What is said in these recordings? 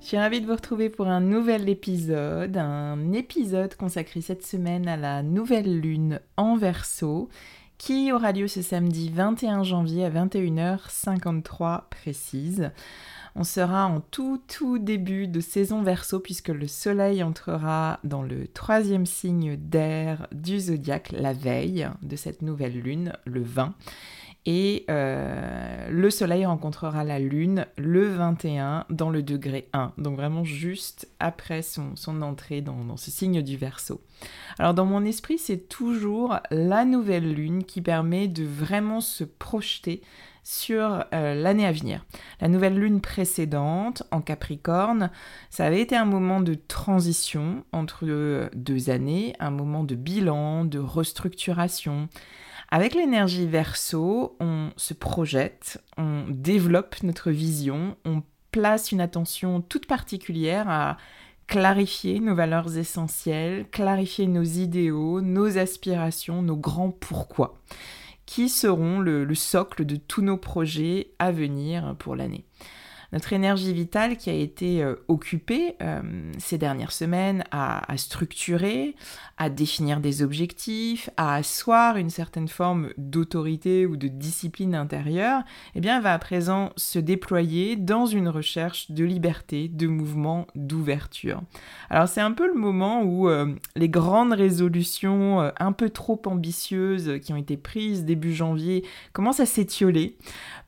Je suis ravie de vous retrouver pour un nouvel épisode, un épisode consacré cette semaine à la nouvelle lune en verso qui aura lieu ce samedi 21 janvier à 21h53 précise. On sera en tout tout début de saison verso puisque le soleil entrera dans le troisième signe d'air du zodiaque la veille de cette nouvelle lune, le 20. Et euh, le Soleil rencontrera la Lune le 21 dans le degré 1, donc vraiment juste après son, entrée dans, ce signe du Verseau. Alors dans mon esprit, c'est toujours la nouvelle Lune qui permet de vraiment se projeter sur euh, l'année à venir. La nouvelle lune précédente, en Capricorne, ça avait été un moment de transition entre deux années, un moment de bilan, de restructuration, avec l'énergie verso, on se projette, on développe notre vision, on place une attention toute particulière à clarifier nos valeurs essentielles, clarifier nos idéaux, nos aspirations, nos grands pourquoi, qui seront le, le socle de tous nos projets à venir pour l'année notre énergie vitale qui a été euh, occupée euh, ces dernières semaines à, structurer, à définir des objectifs, à asseoir une certaine forme d'autorité ou de discipline intérieure, eh bien, va à présent se déployer dans une recherche de liberté, de mouvement, d'ouverture. Alors, c'est un peu le moment où euh, les grandes résolutions un peu trop ambitieuses qui ont été prises début janvier commencent à s'étioler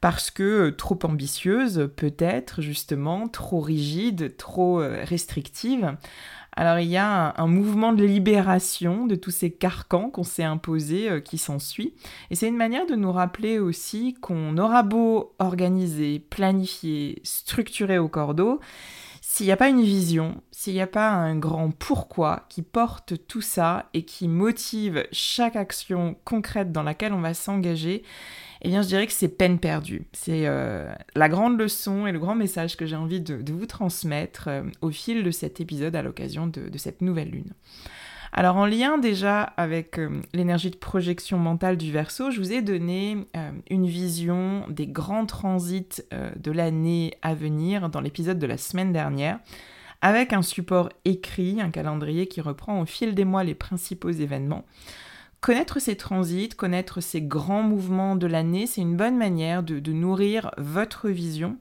parce que trop ambitieuses, peut-être justement trop rigide, trop euh, restrictive. Alors il y a un, mouvement de libération de tous ces carcans qu'on s'est imposés euh, qui s'ensuit. Et c'est une manière de nous rappeler aussi qu'on aura beau organiser, planifier, structurer au cordeau, s'il n'y a pas une vision, s'il n'y a pas un grand pourquoi qui porte tout ça et qui motive chaque action concrète dans laquelle on va s'engager, eh bien je dirais que c'est peine perdue. C'est euh, la grande leçon et le grand message que j'ai envie de, vous transmettre euh, au fil de cet épisode à l'occasion de, cette nouvelle lune. Alors en lien déjà avec euh, l'énergie de projection mentale du Verseau, je vous ai donné une vision des grands transits de l'année à venir dans l'épisode de la semaine dernière avec un support écrit, un calendrier qui reprend au fil des mois les principaux événements. Connaître ces transits, connaître ces grands mouvements de l'année, c'est une bonne manière de, nourrir votre vision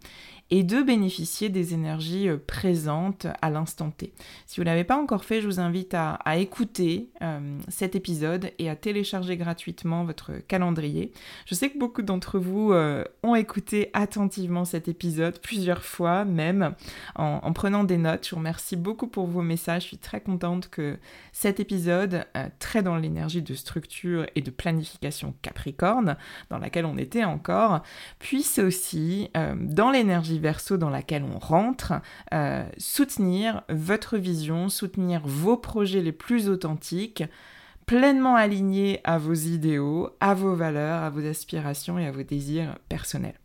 et de bénéficier des énergies euh, présentes à l'instant T. Si vous ne l'avez pas encore fait, je vous invite à, écouter euh, cet épisode et à télécharger gratuitement votre calendrier. Je sais que beaucoup d'entre vous euh, ont écouté attentivement cet épisode plusieurs fois même en, prenant des notes. Je vous remercie beaucoup pour vos messages. Je suis très contente que cet épisode, très dans l'énergie de structure et de planification Capricorne, dans laquelle on était encore, puisse aussi, dans l'énergie verso dans laquelle on rentre, euh, soutenir votre vision, soutenir vos projets les plus authentiques, pleinement alignés à vos idéaux, à vos valeurs, à vos aspirations et à vos désirs personnels.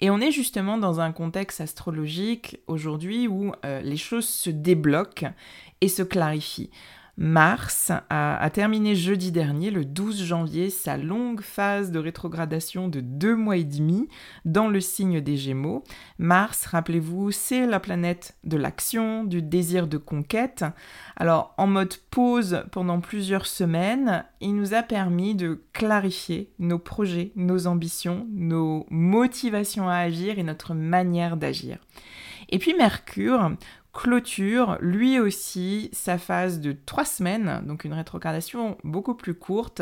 Et on est justement dans un contexte astrologique aujourd'hui où euh, les choses se débloquent et se clarifient. Mars a, terminé jeudi dernier, le 12 janvier, sa longue phase de rétrogradation de deux mois et demi dans le signe des Gémeaux. Mars, rappelez-vous, c'est la planète de l'action, du désir de conquête. Alors, en mode pause pendant plusieurs semaines, il nous a permis de clarifier nos projets, nos ambitions, nos motivations à agir et notre manière d'agir. Et puis Mercure, clôture lui aussi sa phase de trois semaines, donc une rétrogradation beaucoup plus courte.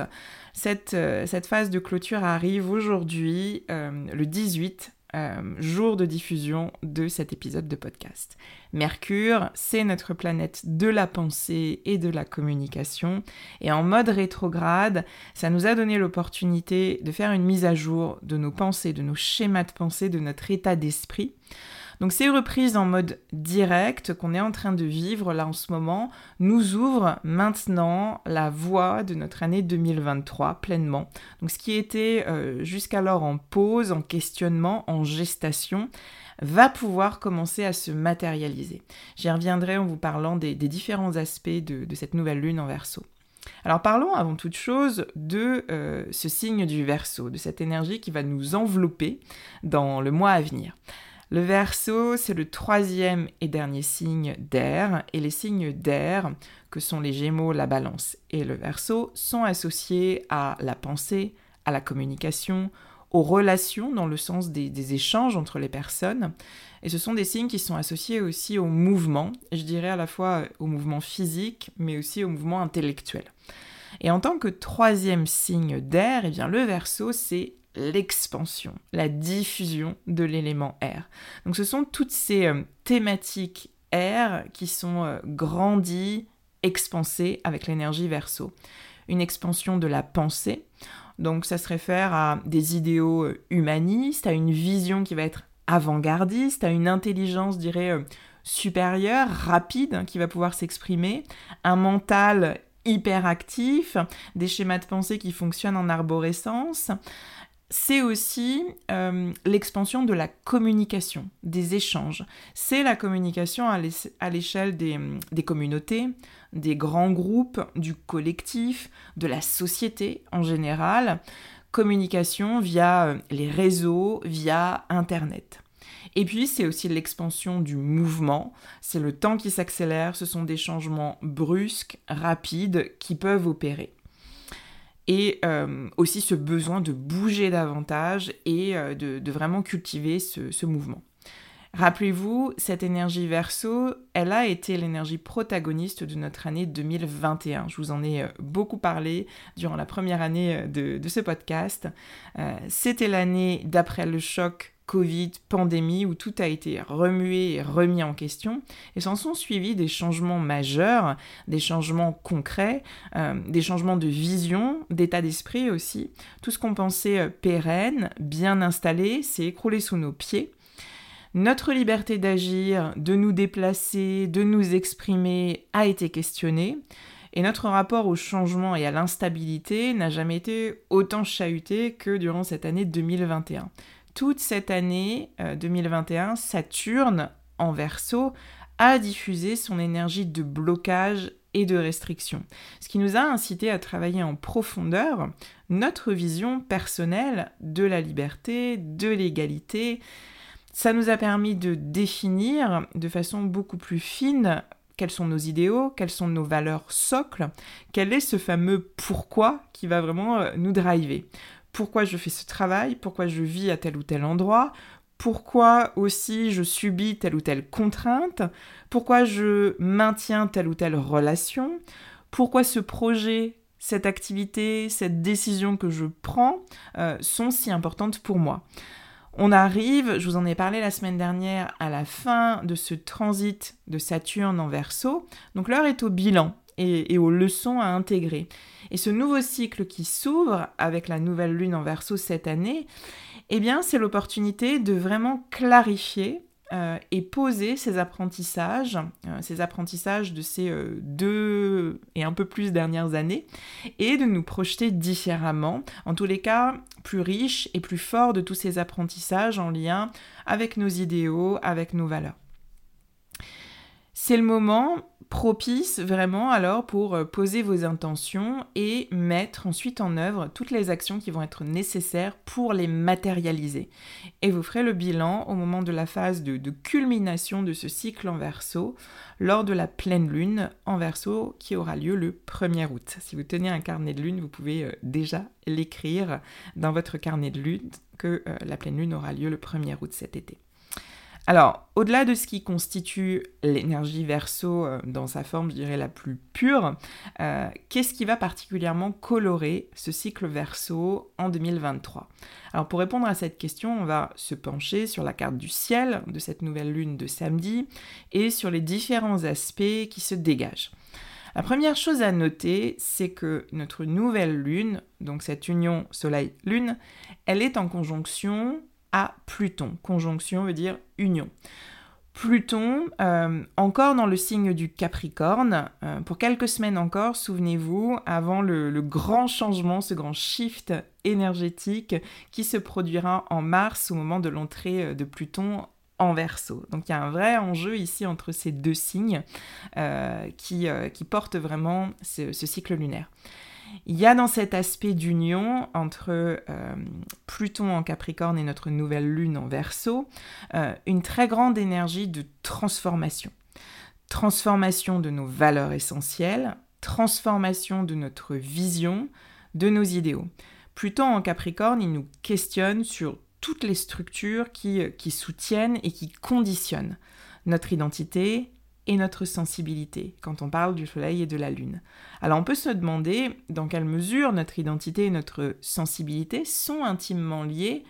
Cette, euh, phase de clôture arrive aujourd'hui, euh, le 18, euh, jour de diffusion de cet épisode de podcast. Mercure, c'est notre planète de la pensée et de la communication. Et en mode rétrograde, ça nous a donné l'opportunité de faire une mise à jour de nos pensées, de nos schémas de pensée, de notre état d'esprit. Donc ces reprises en mode direct qu'on est en train de vivre là en ce moment nous ouvrent maintenant la voie de notre année 2023 pleinement. Donc ce qui était euh, jusqu'alors en pause, en questionnement, en gestation, va pouvoir commencer à se matérialiser. J'y reviendrai en vous parlant des, différents aspects de, cette nouvelle lune en verso. Alors parlons avant toute chose de euh, ce signe du verso, de cette énergie qui va nous envelopper dans le mois à venir. Le Verseau, c'est le troisième et dernier signe d'air, et les signes d'air, que sont les Gémeaux, la Balance et le Verseau, sont associés à la pensée, à la communication, aux relations dans le sens des, échanges entre les personnes. Et ce sont des signes qui sont associés aussi au mouvement, je dirais à la fois au mouvement physique, mais aussi au mouvement intellectuel. Et en tant que troisième signe d'air, eh bien le Verseau, c'est l'expansion, la diffusion de l'élément air. Donc ce sont toutes ces euh, thématiques air qui sont euh, grandies, expansées avec l'énergie verso. Une expansion de la pensée, donc ça se réfère à des idéaux euh, humanistes, à une vision qui va être avant-gardiste, à une intelligence, dirais, supérieure, rapide, hein, qui va pouvoir s'exprimer, un mental hyperactif, des schémas de pensée qui fonctionnent en arborescence, c'est aussi euh, l'expansion de la communication, des échanges. C'est la communication à l'échelle des, communautés, des grands groupes, du collectif, de la société en général. Communication via euh, les réseaux, via Internet. Et puis, c'est aussi l'expansion du mouvement. C'est le temps qui s'accélère. Ce sont des changements brusques, rapides, qui peuvent opérer et euh, aussi ce besoin de bouger davantage et euh, de, vraiment cultiver ce, mouvement. Rappelez-vous, cette énergie verso, elle a été l'énergie protagoniste de notre année 2021. Je vous en ai euh, beaucoup parlé durant la première année de, de ce podcast. C'était l'année d'après le choc Covid, pandémie, où tout a été remué et remis en question, et s'en sont suivis des changements majeurs, des changements concrets, euh, des changements de vision, d'état d'esprit aussi. Tout ce qu'on pensait euh, pérenne, bien installé, s'est écroulé sous nos pieds. Notre liberté d'agir, de nous déplacer, de nous exprimer a été questionnée. Et notre rapport au changement et à l'instabilité n'a jamais été autant chahuté que durant cette année 2021 toute cette année 2021, euh, Saturne en verso a diffusé son énergie de blocage et de restriction, ce qui nous a incité à travailler en profondeur notre vision personnelle de la liberté, de l'égalité. Ça nous a permis de définir de façon beaucoup plus fine quels sont nos idéaux, quelles sont nos valeurs socles, quel est ce fameux pourquoi qui va vraiment euh, nous driver pourquoi je fais ce travail, pourquoi je vis à tel ou tel endroit, pourquoi aussi je subis telle ou telle contrainte, pourquoi je maintiens telle ou telle relation, pourquoi ce projet, cette activité, cette décision que je prends euh, sont si importantes pour moi. On arrive, je vous en ai parlé la semaine dernière, à la fin de ce transit de Saturne en verso. Donc l'heure est au bilan et, aux leçons à intégrer. Et ce nouveau cycle qui s'ouvre avec la nouvelle lune en verso cette année, eh bien c'est l'opportunité de vraiment clarifier euh, et poser ces apprentissages, euh, ces apprentissages de ces euh, deux et un peu plus dernières années, et de nous projeter différemment, en tous les cas plus riches et plus forts de tous ces apprentissages en lien avec nos idéaux, avec nos valeurs. C'est le moment propice vraiment alors pour euh, poser vos intentions et mettre ensuite en œuvre toutes les actions qui vont être nécessaires pour les matérialiser. Et vous ferez le bilan au moment de la phase de, culmination de ce cycle en verso, lors de la pleine lune en verso qui aura lieu le 1er août. Si vous tenez un carnet de lune, vous pouvez euh, déjà l'écrire dans votre carnet de lune que euh, la pleine lune aura lieu le 1er août cet été. Alors, au-delà de ce qui constitue l'énergie verso euh, dans sa forme, je dirais, la plus pure, euh, qu'est-ce qui va particulièrement colorer ce cycle verso en 2023 Alors, pour répondre à cette question, on va se pencher sur la carte du ciel de cette nouvelle lune de samedi et sur les différents aspects qui se dégagent. La première chose à noter, c'est que notre nouvelle lune, donc cette union Soleil-Lune, elle est en conjonction Pluton. Conjonction veut dire union. Pluton, euh, encore dans le signe du Capricorne, euh, pour quelques semaines encore, souvenez-vous, avant le, grand changement, ce grand shift énergétique qui se produira en mars au moment de l'entrée euh, de Pluton en verso. Donc il y a un vrai enjeu ici entre ces deux signes qui, qui, portent vraiment ce cycle lunaire. Il y a dans cet aspect d'union entre euh, Pluton en Capricorne et notre nouvelle lune en Verseau euh, une très grande énergie de transformation. Transformation de nos valeurs essentielles, transformation de notre vision, de nos idéaux. Pluton en Capricorne, il nous questionne sur toutes les structures qui, qui soutiennent et qui conditionnent notre identité, et notre sensibilité quand on parle du Soleil et de la Lune. Alors on peut se demander dans quelle mesure notre identité et notre sensibilité sont intimement liées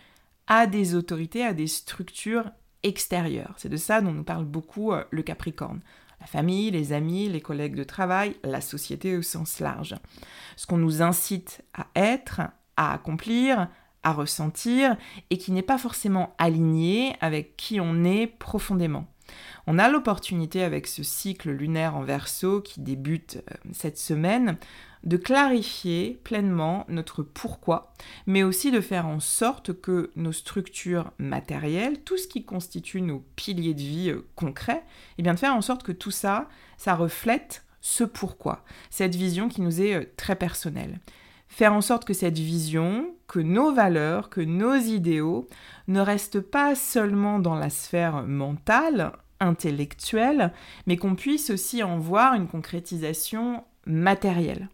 à des autorités, à des structures extérieures. C'est de ça dont nous parle beaucoup euh, le Capricorne. La famille, les amis, les collègues de travail, la société au sens large. Ce qu'on nous incite à être, à accomplir, à ressentir, et qui n'est pas forcément aligné avec qui on est profondément. On a l'opportunité avec ce cycle lunaire en verso qui débute euh, cette semaine de clarifier pleinement notre pourquoi, mais aussi de faire en sorte que nos structures matérielles, tout ce qui constitue nos piliers de vie euh, concrets, et eh bien de faire en sorte que tout ça, ça reflète ce pourquoi, cette vision qui nous est euh, très personnelle. Faire en sorte que cette vision, que nos valeurs, que nos idéaux ne restent pas seulement dans la sphère mentale, intellectuelle, mais qu'on puisse aussi en voir une concrétisation matérielle.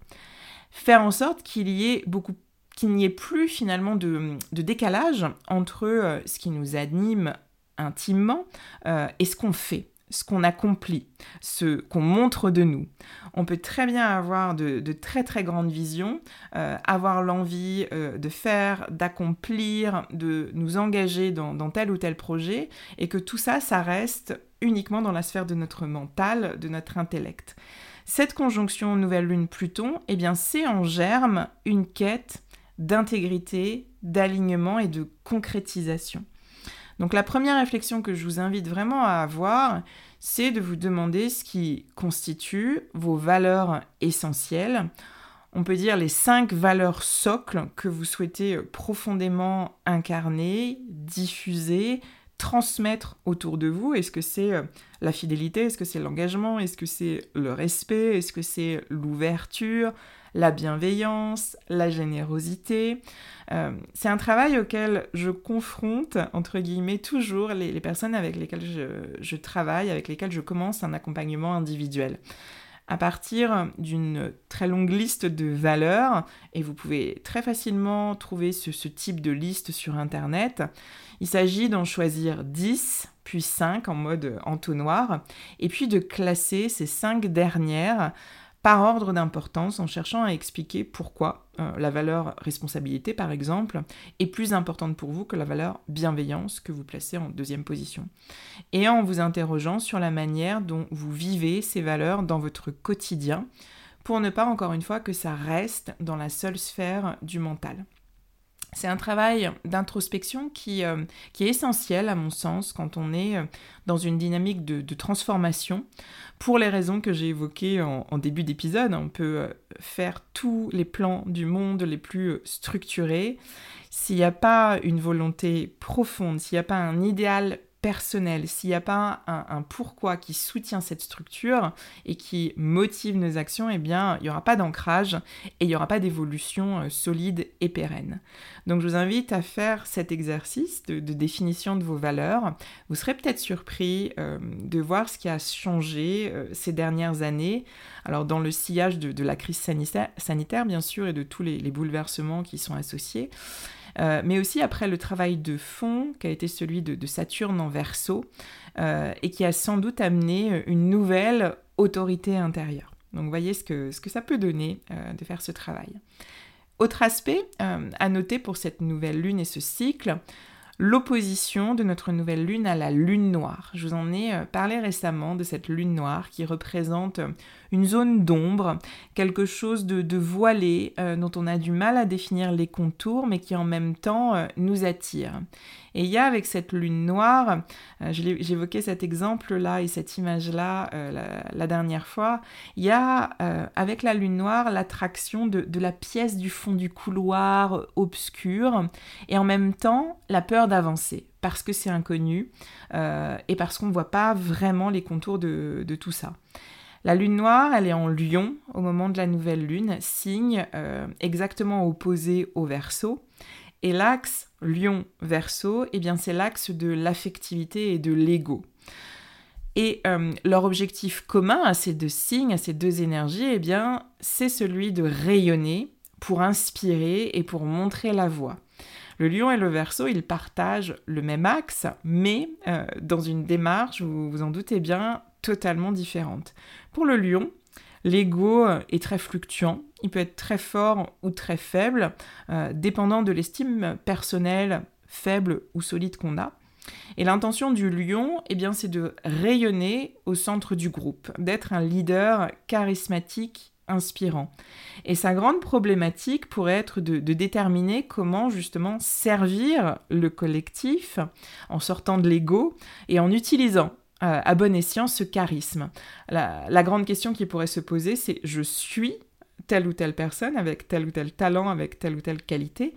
Faire en sorte qu'il y ait beaucoup qu'il n'y ait plus finalement de, décalage entre euh, ce qui nous anime intimement euh, et ce qu'on fait ce qu'on accomplit, ce qu'on montre de nous. On peut très bien avoir de, très très grandes visions, euh, avoir l'envie euh, de faire, d'accomplir, de nous engager dans, tel ou tel projet, et que tout ça, ça reste uniquement dans la sphère de notre mental, de notre intellect. Cette conjonction Nouvelle Lune Pluton, eh bien c'est en germe une quête d'intégrité, d'alignement et de concrétisation. Donc la première réflexion que je vous invite vraiment à avoir, c'est de vous demander ce qui constitue vos valeurs essentielles. On peut dire les cinq valeurs socles que vous souhaitez profondément incarner, diffuser, transmettre autour de vous. Est-ce que c'est euh, la fidélité? Est-ce que c'est l'engagement? Est-ce que c'est le respect? Est-ce que c'est l'ouverture? La bienveillance, la générosité. Euh, c'est un travail auquel je confronte, entre guillemets, toujours les, personnes avec lesquelles je, travaille, avec lesquelles je commence un accompagnement individuel à partir d'une très longue liste de valeurs, et vous pouvez très facilement trouver ce, ce type de liste sur Internet. Il s'agit d'en choisir 10, puis 5 en mode entonnoir, et puis de classer ces 5 dernières par ordre d'importance en cherchant à expliquer pourquoi euh, la valeur responsabilité, par exemple, est plus importante pour vous que la valeur bienveillance que vous placez en deuxième position. Et en vous interrogeant sur la manière dont vous vivez ces valeurs dans votre quotidien, pour ne pas encore une fois que ça reste dans la seule sphère du mental. C'est un travail d'introspection qui, euh, qui, est essentiel à mon sens quand on est euh, dans une dynamique de, transformation pour les raisons que j'ai évoquées en, début d'épisode. On peut euh, faire tous les plans du monde les plus structurés. S'il n'y a pas une volonté profonde, s'il n'y a pas un idéal personnel, s'il n'y a pas un, pourquoi qui soutient cette structure et qui motive nos actions, eh bien, il n'y aura pas d'ancrage et il n'y aura pas d'évolution euh, solide et pérenne. Donc, je vous invite à faire cet exercice de, définition de vos valeurs. Vous serez peut-être surpris euh, de voir ce qui a changé euh, ces dernières années. Alors, dans le sillage de, la crise sanitaire, bien sûr, et de tous les bouleversements qui sont associés. Euh, mais aussi après le travail de fond qui a été celui de, Saturne en verso euh, et qui a sans doute amené une nouvelle autorité intérieure. Donc voyez ce que, ce que ça peut donner euh, de faire ce travail. Autre aspect à noter pour cette nouvelle lune et ce cycle, l'opposition de notre nouvelle lune à la lune noire. Je vous en ai parlé récemment de cette lune noire qui représente une zone d'ombre, quelque chose de, voilé euh, dont on a du mal à définir les contours mais qui en même temps euh, nous attire. Et il y a avec cette lune noire, euh, j'évoquais cet exemple-là et cette image-là la, dernière fois, il y a avec la lune noire l'attraction de, la pièce du fond du couloir obscur et en même temps la peur d'avancer parce que c'est inconnu et parce qu'on ne voit pas vraiment les contours de, de tout ça. La lune noire, elle est en lion au moment de la nouvelle lune, signe euh, exactement opposé au verso. Et l'axe lion-verso, eh bien c'est l'axe de l'affectivité et de l'ego. Et euh, leur objectif commun à ces deux signes, à ces deux énergies, eh bien c'est celui de rayonner pour inspirer et pour montrer la voie. Le lion et le verso, ils partagent le même axe, mais euh, dans une démarche, vous vous en doutez bien, totalement différente. Pour le lion, l'ego est très fluctuant, il peut être très fort ou très faible, euh, dépendant de l'estime personnelle faible ou solide qu'on a. Et l'intention du lion, eh bien, c'est de rayonner au centre du groupe, d'être un leader charismatique, inspirant. Et sa grande problématique pourrait être de, déterminer comment justement servir le collectif en sortant de l'ego et en utilisant euh, à bon escient ce charisme. La, grande question qui pourrait se poser, c'est je suis telle ou telle personne avec tel ou tel talent, avec telle ou telle qualité,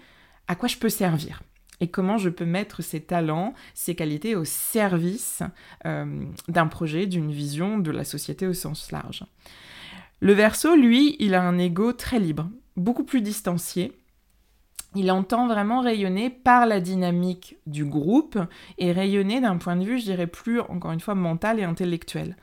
à quoi je peux servir? Et comment je peux mettre ces talents, ces qualités au service euh, d'un projet, d'une vision de la société au sens large? Le verso, lui, il a un ego très libre, beaucoup plus distancié, il entend vraiment rayonner par la dynamique du groupe et rayonner d'un point de vue, je dirais, plus, encore une fois, mental et intellectuel.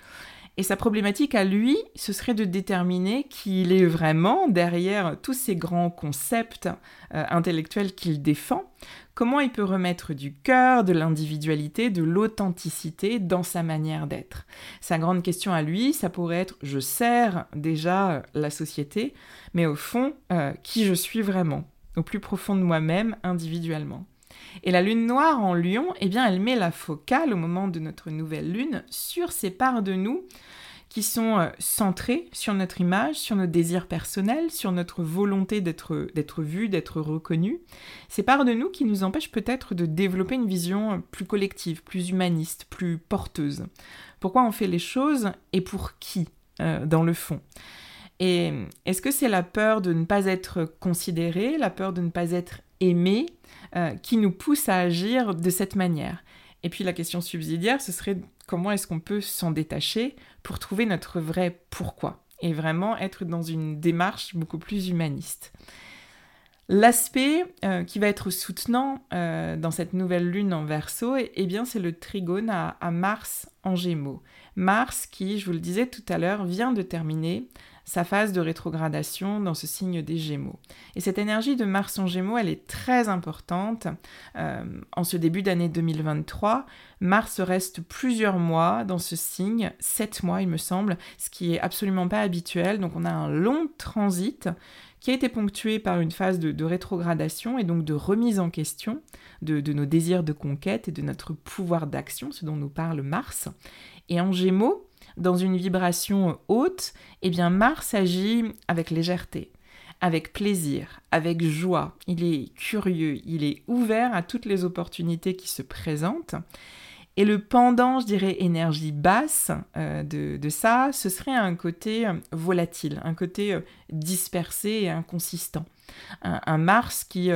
Et sa problématique à lui, ce serait de déterminer qui il est vraiment derrière tous ces grands concepts euh, intellectuels qu'il défend, comment il peut remettre du cœur, de l'individualité, de l'authenticité dans sa manière d'être? Sa grande question à lui, ça pourrait être je sers déjà la société, mais au fond, euh, qui je suis vraiment? Au plus profond de moi-même individuellement. Et la lune noire en lion, eh bien, elle met la focale au moment de notre nouvelle lune sur ces parts de nous qui sont euh, centrées sur notre image, sur nos désirs personnels, sur notre volonté d'être, d'être vu, d'être reconnu. Ces parts de nous qui nous empêchent peut-être de développer une vision euh, plus collective, plus humaniste, plus porteuse. Pourquoi on fait les choses et pour qui, euh, dans le fond? Et est-ce que c'est la peur de ne pas être considéré, la peur de ne pas être aimé, euh, qui nous pousse à agir de cette manière? Et puis la question subsidiaire, ce serait comment est-ce qu'on peut s'en détacher pour trouver notre vrai pourquoi et vraiment être dans une démarche beaucoup plus humaniste? L'aspect euh, qui va être soutenant euh, dans cette nouvelle lune en verso, eh, eh bien c'est le trigone à, Mars en gémeaux. Mars qui, je vous le disais tout à l'heure, vient de terminer sa phase de rétrogradation dans ce signe des Gémeaux. Et cette énergie de Mars en Gémeaux, elle est très importante. Euh, en ce début d'année 2023, Mars reste plusieurs mois dans ce signe, sept mois il me semble, ce qui est absolument pas habituel. Donc on a un long transit qui a été ponctué par une phase de, rétrogradation et donc de remise en question de, de, nos désirs de conquête et de notre pouvoir d'action, ce dont nous parle Mars. Et en Gémeaux, dans une vibration haute, eh bien Mars agit avec légèreté, avec plaisir, avec joie. Il est curieux, il est ouvert à toutes les opportunités qui se présentent. Et le pendant, je dirais, énergie basse euh, de, ça, ce serait un côté euh, volatile, un côté euh, dispersé et inconsistant. Un, Mars qui,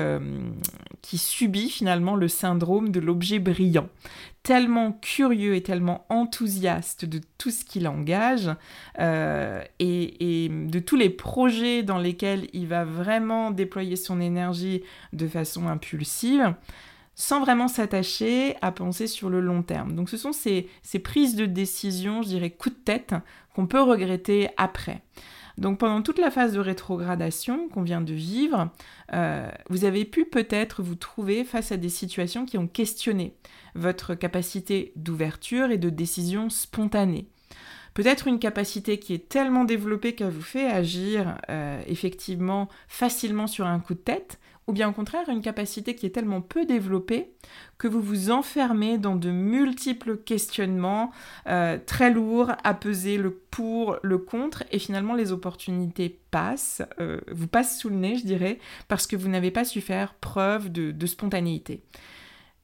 subit finalement le syndrome de l'objet brillant, tellement curieux et tellement enthousiaste de tout ce qu'il engage et, de tous les projets dans lesquels il va vraiment déployer son énergie de façon impulsive sans vraiment s'attacher à penser sur le long terme. Donc ce sont ces, prises de décision, je dirais, coup de tête, qu'on peut regretter après. Donc pendant toute la phase de rétrogradation qu'on vient de vivre, euh, vous avez pu peut-être vous trouver face à des situations qui ont questionné votre capacité d'ouverture et de décision spontanée. Peut-être une capacité qui est tellement développée qu'elle vous fait agir euh, effectivement facilement sur un coup de tête, ou bien au contraire une capacité qui est tellement peu développée que vous vous enfermez dans de multiples questionnements euh, très lourds à peser le pour, le contre, et finalement les opportunités passent, euh, vous passent sous le nez, je dirais, parce que vous n'avez pas su faire preuve de spontanéité.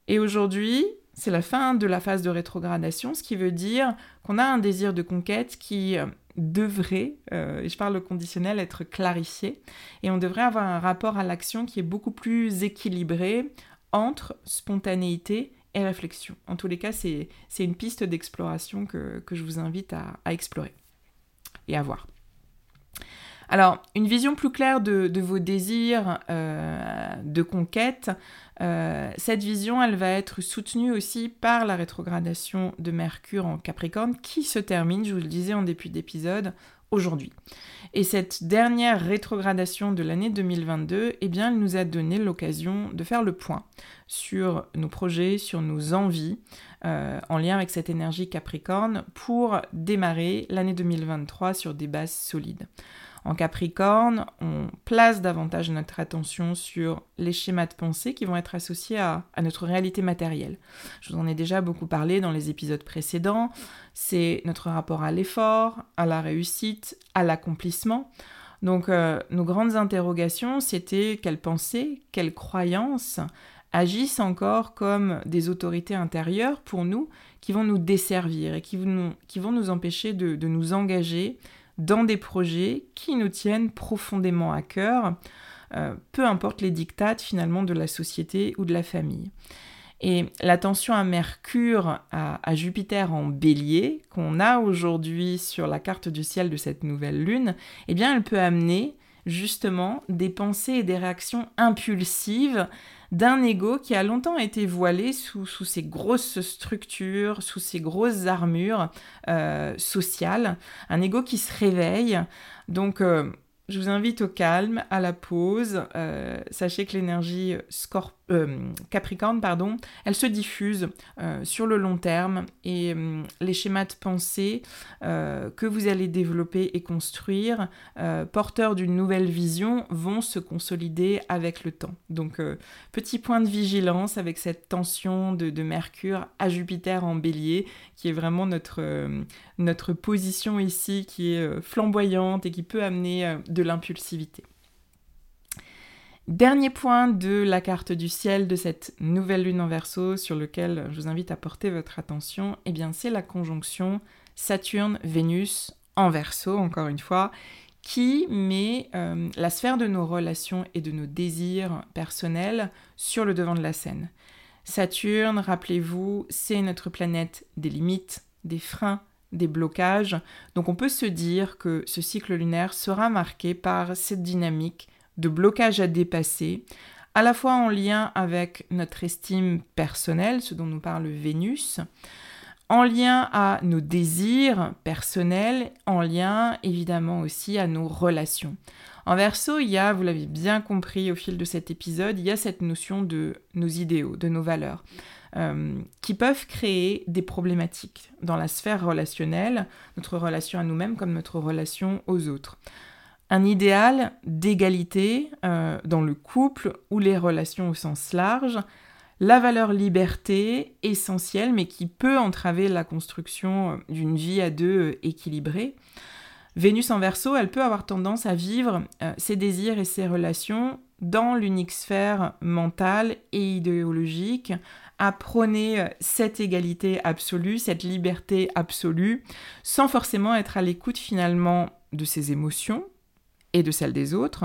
Et aujourd'hui, c'est la fin de la phase de rétrogradation, ce qui veut dire qu'on a un désir de conquête qui euh, devrait, euh, je parle au conditionnel, être clarifié, et on devrait avoir un rapport à l'action qui est beaucoup plus équilibré entre spontanéité et réflexion. En tous les cas, c'est une piste d'exploration que, je vous invite à, explorer et à voir. Alors, une vision plus claire de, vos désirs euh, de conquête, euh, cette vision, elle va être soutenue aussi par la rétrogradation de Mercure en Capricorne qui se termine, je vous le disais en début d'épisode, aujourd'hui. Et cette dernière rétrogradation de l'année 2022, eh bien, elle nous a donné l'occasion de faire le point sur nos projets, sur nos envies, euh, en lien avec cette énergie Capricorne, pour démarrer l'année 2023 sur des bases solides. En Capricorne, on place davantage notre attention sur les schémas de pensée qui vont être associés à, notre réalité matérielle. Je vous en ai déjà beaucoup parlé dans les épisodes précédents. C'est notre rapport à l'effort, à la réussite, à l'accomplissement. Donc euh, nos grandes interrogations, c'était quelles pensées, quelles croyances agissent encore comme des autorités intérieures pour nous qui vont nous desservir et qui vont nous, empêcher de nous engager dans des projets qui nous tiennent profondément à cœur, euh, peu importe les dictates finalement de la société ou de la famille. Et l'attention à Mercure, à, Jupiter en bélier, qu'on a aujourd'hui sur la carte du ciel de cette nouvelle lune, eh bien elle peut amener justement des pensées et des réactions impulsives d'un ego qui a longtemps été voilé sous, sous ces grosses structures, sous ces grosses armures euh, sociales, un ego qui se réveille. Donc euh, je vous invite au calme, à la pause. Euh, sachez que l'énergie euh, Capricorne, pardon, elle se diffuse euh, sur le long terme et les schémas de pensée que vous allez développer et construire, porteurs d'une nouvelle vision, vont se consolider avec le temps. Donc, petit point de vigilance avec cette tension de, de Mercure à Jupiter en bélier, qui est vraiment notre, notre position ici, qui est flamboyante et qui peut amener de l'impulsivité. Dernier point de la carte du ciel de cette nouvelle lune en verso sur lequel je vous invite à porter votre attention, eh bien c'est la conjonction Saturne-Vénus en verso, encore une fois, qui met euh, la sphère de nos relations et de nos désirs personnels sur le devant de la scène. Saturne, rappelez-vous, c'est notre planète des limites, des freins, des blocages. Donc on peut se dire que ce cycle lunaire sera marqué par cette dynamique de blocage à dépasser, à la fois en lien avec notre estime personnelle, ce dont nous parle Vénus, en lien à nos désirs personnels, en lien évidemment aussi à nos relations. En verso, il y a, vous l'avez bien compris au fil de cet épisode, il y a cette notion de nos idéaux, de nos valeurs. Euh, qui peuvent créer des problématiques dans la sphère relationnelle, notre relation à nous-mêmes comme notre relation aux autres. Un idéal d'égalité euh, dans le couple ou les relations au sens large, la valeur liberté essentielle mais qui peut entraver la construction d'une vie à deux équilibrée. Vénus en verso, elle peut avoir tendance à vivre ses désirs et ses relations dans l'unique sphère mentale et idéologique, à prôner cette égalité absolue, cette liberté absolue, sans forcément être à l'écoute finalement de ses émotions et de celles des autres,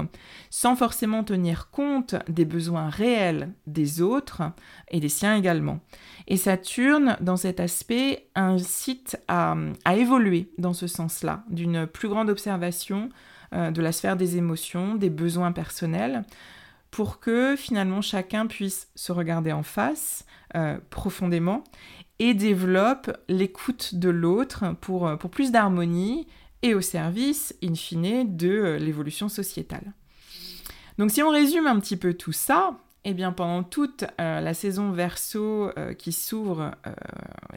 sans forcément tenir compte des besoins réels des autres et des siens également. Et Saturne, dans cet aspect, incite à, évoluer dans ce sens-là, d'une plus grande observation euh, de la sphère des émotions, des besoins personnels, pour que finalement chacun puisse se regarder en face euh, profondément et développe l'écoute de l'autre pour, euh, pour plus d'harmonie et au service, in fine, de euh, l'évolution sociétale. Donc si on résume un petit peu tout ça, eh bien, pendant toute la saison verso qui s'ouvre,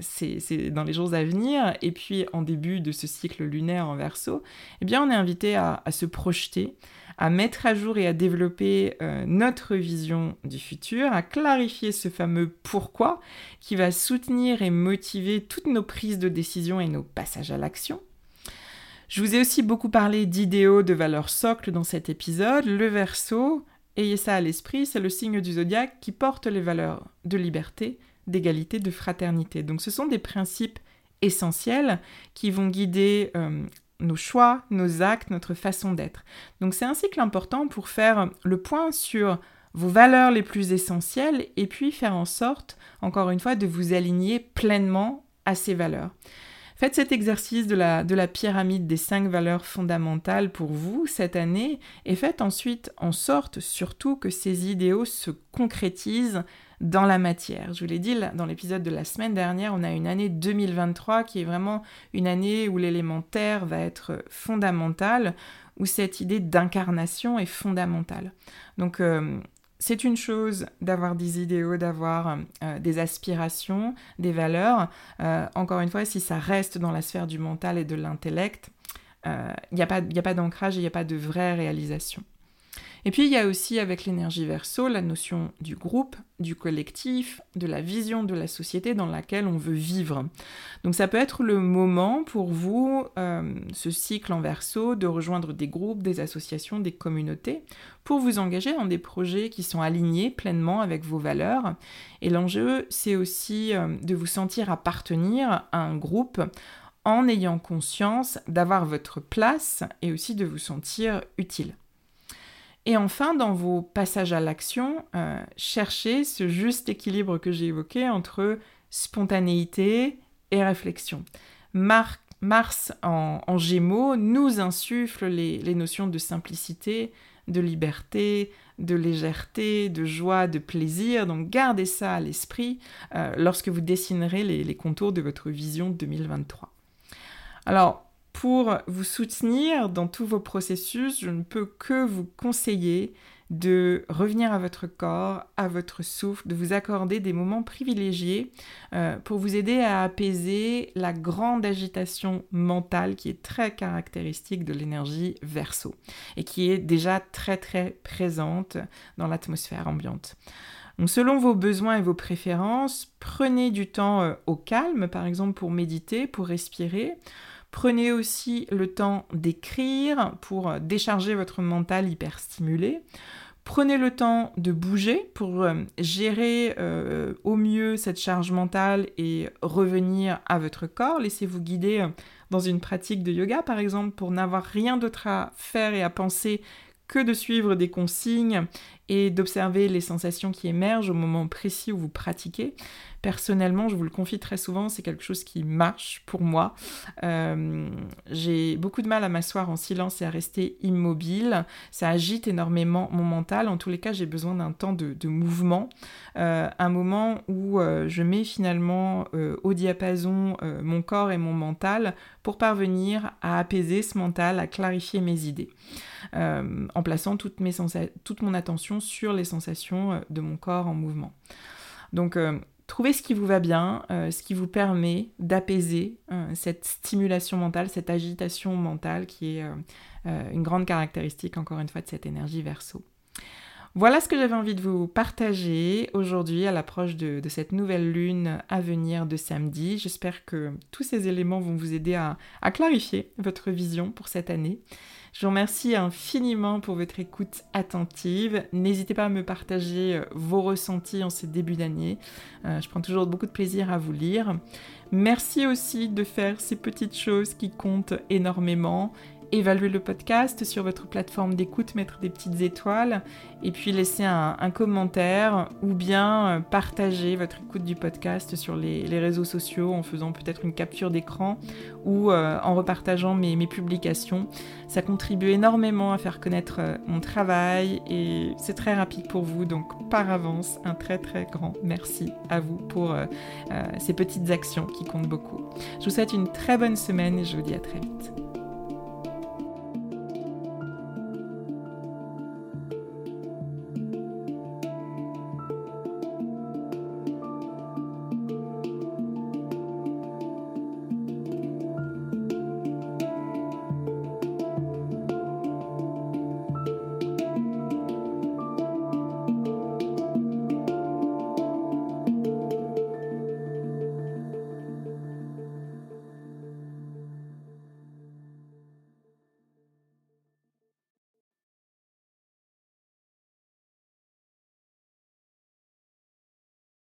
c'est dans les jours à venir, et puis en début de ce cycle lunaire en verso, eh bien, on est invité à se projeter, à mettre à jour et à développer euh, notre vision du futur, à clarifier ce fameux pourquoi qui va soutenir et motiver toutes nos prises de décision et nos passages à l'action. Je vous ai aussi beaucoup parlé d'idéaux, de valeurs socles dans cet épisode. Le verso, ayez ça à l'esprit, c'est le signe du zodiaque qui porte les valeurs de liberté, d'égalité, de fraternité. Donc ce sont des principes essentiels qui vont guider euh, nos choix, nos actes, notre façon d'être. Donc c'est un cycle important pour faire le point sur vos valeurs les plus essentielles et puis faire en sorte, encore une fois, de vous aligner pleinement à ces valeurs. Faites cet exercice de la, de la pyramide des cinq valeurs fondamentales pour vous cette année et faites ensuite en sorte surtout que ces idéaux se concrétisent dans la matière. Je vous l'ai dit dans l'épisode de la semaine dernière, on a une année 2023 qui est vraiment une année où l'élémentaire va être fondamental, où cette idée d'incarnation est fondamentale. Donc euh, c'est une chose d'avoir des idéaux, d'avoir euh, des aspirations, des valeurs. Euh, encore une fois, si ça reste dans la sphère du mental et de l'intellect, il n'y a pas, pas d'ancrage et il n'y a pas de vraie réalisation. Et puis il y a aussi avec l'énergie verso la notion du groupe, du collectif, de la vision de la société dans laquelle on veut vivre. Donc ça peut être le moment pour vous, euh, ce cycle en verso, de rejoindre des groupes, des associations, des communautés, pour vous engager dans des projets qui sont alignés pleinement avec vos valeurs. Et l'enjeu, c'est aussi euh, de vous sentir appartenir à un groupe en ayant conscience d'avoir votre place et aussi de vous sentir utile. Et enfin, dans vos passages à l'action, euh, cherchez ce juste équilibre que j'ai évoqué entre spontanéité et réflexion. Mars en, Gémeaux nous insuffle les, notions de simplicité, de liberté, de légèreté, de joie, de plaisir. Donc gardez ça à l'esprit euh, lorsque vous dessinerez les, les, contours de votre vision 2023. Alors, pour vous soutenir dans tous vos processus, je ne peux que vous conseiller de revenir à votre corps, à votre souffle, de vous accorder des moments privilégiés euh, pour vous aider à apaiser la grande agitation mentale qui est très caractéristique de l'énergie verso et qui est déjà très très présente dans l'atmosphère ambiante. Donc selon vos besoins et vos préférences, prenez du temps euh, au calme, par exemple pour méditer, pour respirer. Prenez aussi le temps d'écrire pour euh, décharger votre mental hyper stimulé. Prenez le temps de bouger pour euh, gérer euh, au mieux cette charge mentale et revenir à votre corps. Laissez-vous guider dans une pratique de yoga par exemple pour n'avoir rien d'autre à faire et à penser que de suivre des consignes et d'observer les sensations qui émergent au moment précis où vous pratiquez. Personnellement, je vous le confie très souvent, c'est quelque chose qui marche pour moi. Euh, j'ai beaucoup de mal à m'asseoir en silence et à rester immobile. Ça agite énormément mon mental. En tous les cas, j'ai besoin d'un temps de, mouvement, euh, un moment où euh, je mets finalement au diapason mon corps et mon mental pour parvenir à apaiser ce mental, à clarifier mes idées, en plaçant toute, mon attention sur les sensations de mon corps en mouvement. Donc Trouvez ce qui vous va bien, euh, ce qui vous permet d'apaiser euh, cette stimulation mentale, cette agitation mentale qui est euh, une grande caractéristique, encore une fois, de cette énergie verso. Voilà ce que j'avais envie de vous partager aujourd'hui à l'approche de, cette nouvelle lune à venir de samedi. J'espère que tous ces éléments vont vous aider à, clarifier votre vision pour cette année. Je vous remercie infiniment pour votre écoute attentive. N'hésitez pas à me partager euh, vos ressentis en ce début d'année. Euh, je prends toujours beaucoup de plaisir à vous lire. Merci aussi de faire ces petites choses qui comptent énormément évaluer le podcast sur votre plateforme d'écoute, mettre des petites étoiles et puis laisser un, commentaire ou bien euh, partager votre écoute du podcast sur les, réseaux sociaux en faisant peut-être une capture d'écran ou euh, en repartageant mes, publications. Ça contribue énormément à faire connaître euh, mon travail et c'est très rapide pour vous donc par avance un très très grand merci à vous pour ces petites actions qui comptent beaucoup. Je vous souhaite une très bonne semaine et je vous dis à très vite.